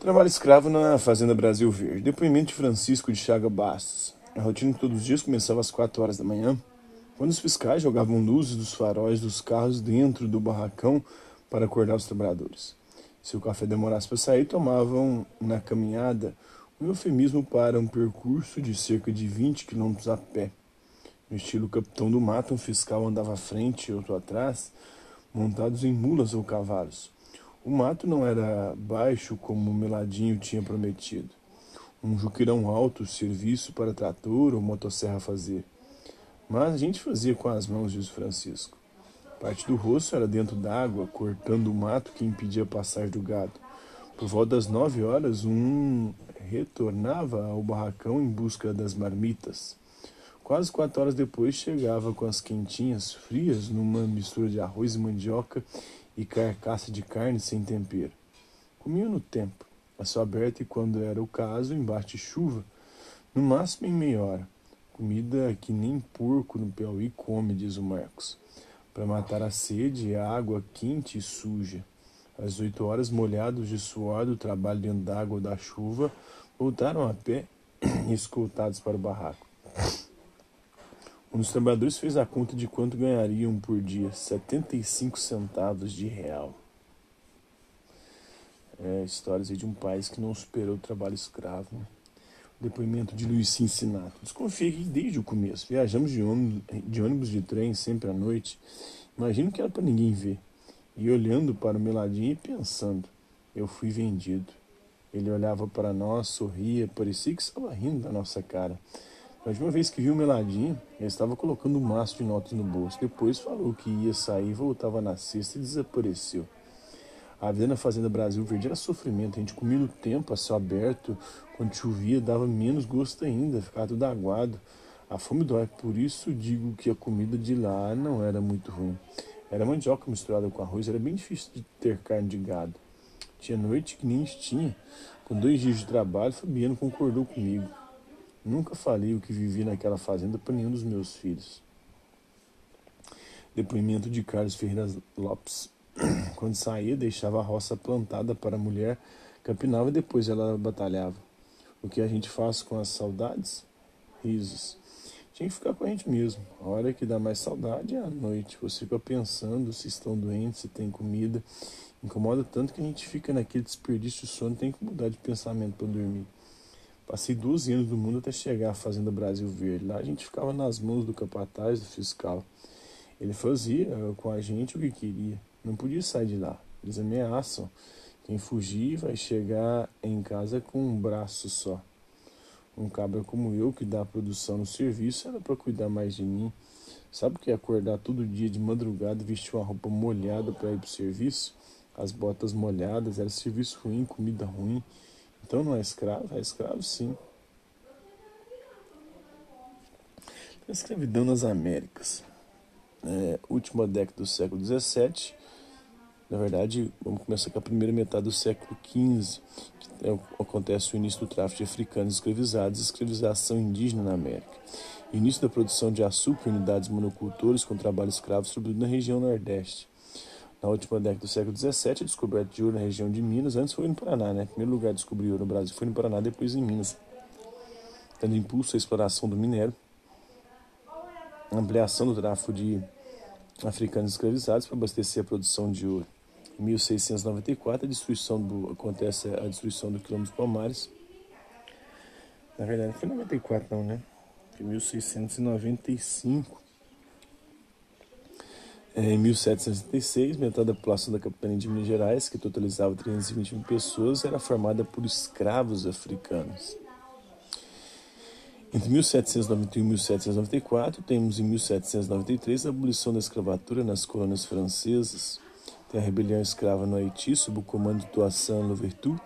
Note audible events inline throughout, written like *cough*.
Trabalho escravo na Fazenda Brasil Verde. Depoimento de Francisco de Chaga Bastos. A rotina de todos os dias começava às 4 horas da manhã, quando os fiscais jogavam luzes dos faróis dos carros dentro do barracão para acordar os trabalhadores. Se o café demorasse para sair, tomavam na caminhada um eufemismo para um percurso de cerca de 20 quilômetros a pé. No estilo capitão do mato, um fiscal andava à frente e outro atrás, montados em mulas ou cavalos. O mato não era baixo como o Meladinho tinha prometido. Um juqueirão alto, serviço para trator ou motosserra fazer. Mas a gente fazia com as mãos, diz Francisco. Parte do rosto era dentro d'água, cortando o mato que impedia a passagem do gado. Por volta das nove horas, um retornava ao barracão em busca das marmitas. Quase quatro horas depois chegava com as quentinhas frias numa mistura de arroz e mandioca e carcaça de carne sem tempero. Comia no tempo, a céu aberto e, quando era o caso, embaixo de chuva, no máximo em meia hora. Comida que nem porco no Piauí come, diz o Marcos. Para matar a sede, a água quente e suja. Às oito horas, molhados de suor do trabalho dentro d'água da chuva, voltaram a pé e *coughs* escoltados para o barraco. Um dos trabalhadores fez a conta de quanto ganhariam por dia, 75 centavos de real. É, histórias de um país que não superou o trabalho escravo. Depoimento de Luiz Cincinato. Desconfiei que desde o começo. Viajamos de ônibus, de ônibus de trem sempre à noite. Imagino que era para ninguém ver. E olhando para o meladinho e pensando, eu fui vendido. Ele olhava para nós, sorria, parecia que estava rindo da nossa cara. A última vez que viu o Meladinho, ele estava colocando um maço de notas no bolso. Depois falou que ia sair, voltava na cesta e desapareceu. A vida na Fazenda Brasil Verde era sofrimento. A gente comia no tempo, a céu aberto. Quando chovia, dava menos gosto ainda, ficava tudo aguado. A fome dói, por isso digo que a comida de lá não era muito ruim. Era mandioca misturada com arroz, era bem difícil de ter carne de gado. Tinha noite que nem tinha. Com dois dias de trabalho, Fabiano concordou comigo. Nunca falei o que vivi naquela fazenda para nenhum dos meus filhos. Depoimento de Carlos Ferreira Lopes. *clears throat* Quando saía, deixava a roça plantada para a mulher, capinava e depois ela batalhava. O que a gente faz com as saudades? Risos. Tinha que ficar com a gente mesmo. A hora que dá mais saudade é à noite. Você fica pensando se estão doentes, se tem comida. Incomoda tanto que a gente fica naquele desperdício de sono, tem que mudar de pensamento para dormir. Passei 12 anos no mundo até chegar à Fazenda Brasil Verde. Lá a gente ficava nas mãos do capataz, do fiscal. Ele fazia eh, com a gente o que queria. Não podia sair de lá. Eles ameaçam. Quem fugir vai chegar em casa com um braço só. Um cabra como eu, que dá produção no serviço, era para cuidar mais de mim. Sabe o que é acordar todo dia de madrugada e vestir uma roupa molhada para ir para o serviço? As botas molhadas, era serviço ruim, comida ruim. Então não é escravo? É escravo sim. A escravidão nas Américas. É, última década do século XVII. Na verdade, vamos começar com a primeira metade do século XV, que é, acontece o início do tráfico de africanos escravizados e escravização indígena na América. Início da produção de açúcar em unidades monocultores com trabalho escravo, sobretudo na região Nordeste. Na última década do século XVII, a descoberta de ouro na região de Minas, antes foi no Paraná, né? primeiro lugar descobrir ouro no Brasil foi no Paraná, depois em Minas, dando impulso à exploração do minério, ampliação do tráfico de africanos escravizados para abastecer a produção de ouro. Em 1694, a destruição do, acontece a destruição do quilômetro Palmares. Na verdade, não foi 94 não, né? Foi 1695 em 1766, metade da população da capitania de Minas Gerais, que totalizava 320 mil pessoas, era formada por escravos africanos. Entre 1791 e 1794, temos em 1793 a abolição da escravatura nas colônias francesas. Tem a rebelião escrava no Haiti, sob o comando de Toussaint Louverture,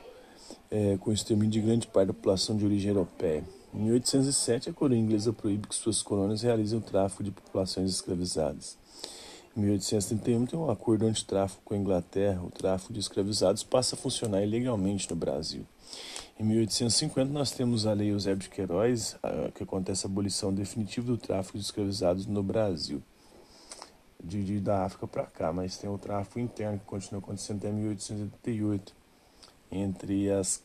é, com o extermínio de grande parte da população de origem europeia. Em 1807, a coroa inglesa proíbe que suas colônias realizem o tráfico de populações escravizadas. Em 1831 tem um acordo antitráfico com a Inglaterra. O tráfico de escravizados passa a funcionar ilegalmente no Brasil. Em 1850 nós temos a Lei Eusébio de Queiroz, que acontece a abolição definitiva do tráfico de escravizados no Brasil. De, de da África para cá, mas tem o tráfico interno que continua acontecendo até 1888. entre as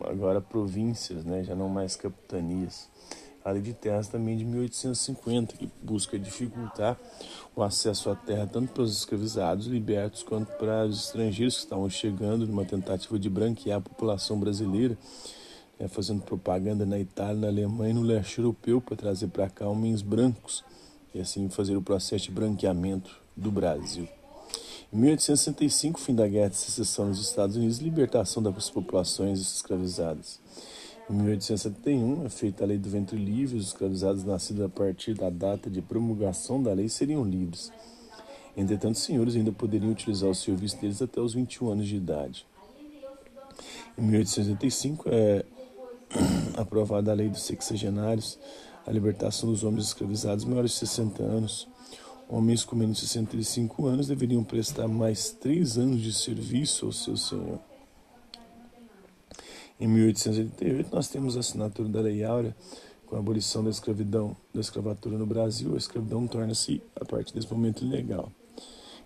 agora províncias, né, já não mais capitanias. A Lei de Terras também de 1850, que busca dificultar o acesso à terra tanto para os escravizados libertos quanto para os estrangeiros que estavam chegando numa tentativa de branquear a população brasileira, né, fazendo propaganda na Itália, na Alemanha e no leste europeu para trazer para cá homens brancos e assim fazer o processo de branqueamento do Brasil. Em 1865, fim da Guerra de Secessão nos Estados Unidos, libertação das populações escravizadas. Em 1871, é feita a Lei do Ventre Livre, os escravizados nascidos a partir da data de promulgação da lei seriam livres. Entretanto, os senhores ainda poderiam utilizar o serviço deles até os 21 anos de idade. Em 1885, é *clears throat* aprovada a Lei dos Sexagenários, a libertação dos homens escravizados maiores de 60 anos Homens com menos de 65 anos deveriam prestar mais três anos de serviço ao seu senhor. Em 1888, nós temos a assinatura da Lei Áurea, com a abolição da escravidão, da escravatura no Brasil, a escravidão torna-se, a partir desse momento, ilegal.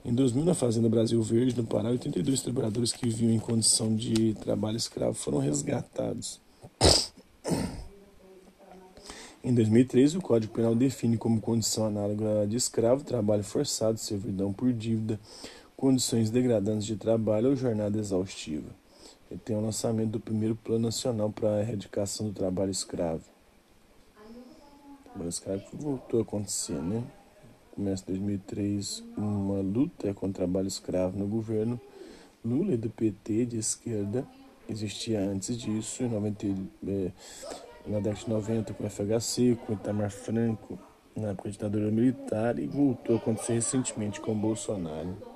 Em 2000, na Fazenda Brasil Verde, no Pará, 82 trabalhadores que viviam em condição de trabalho escravo foram resgatados. Em 2013, o Código Penal define como condição análoga de escravo trabalho forçado, servidão por dívida, condições degradantes de trabalho ou jornada exaustiva. Tem o lançamento do primeiro Plano Nacional para a Erradicação do Trabalho Escravo. O trabalho escravo voltou a acontecer, né? Começa em 2003 uma luta contra o trabalho escravo no governo Lula e do PT de esquerda. Existia antes disso, em 90, é, na década de 90 com o FHC, com o Itamar Franco, na época ditadura militar, e voltou a acontecer recentemente com o Bolsonaro.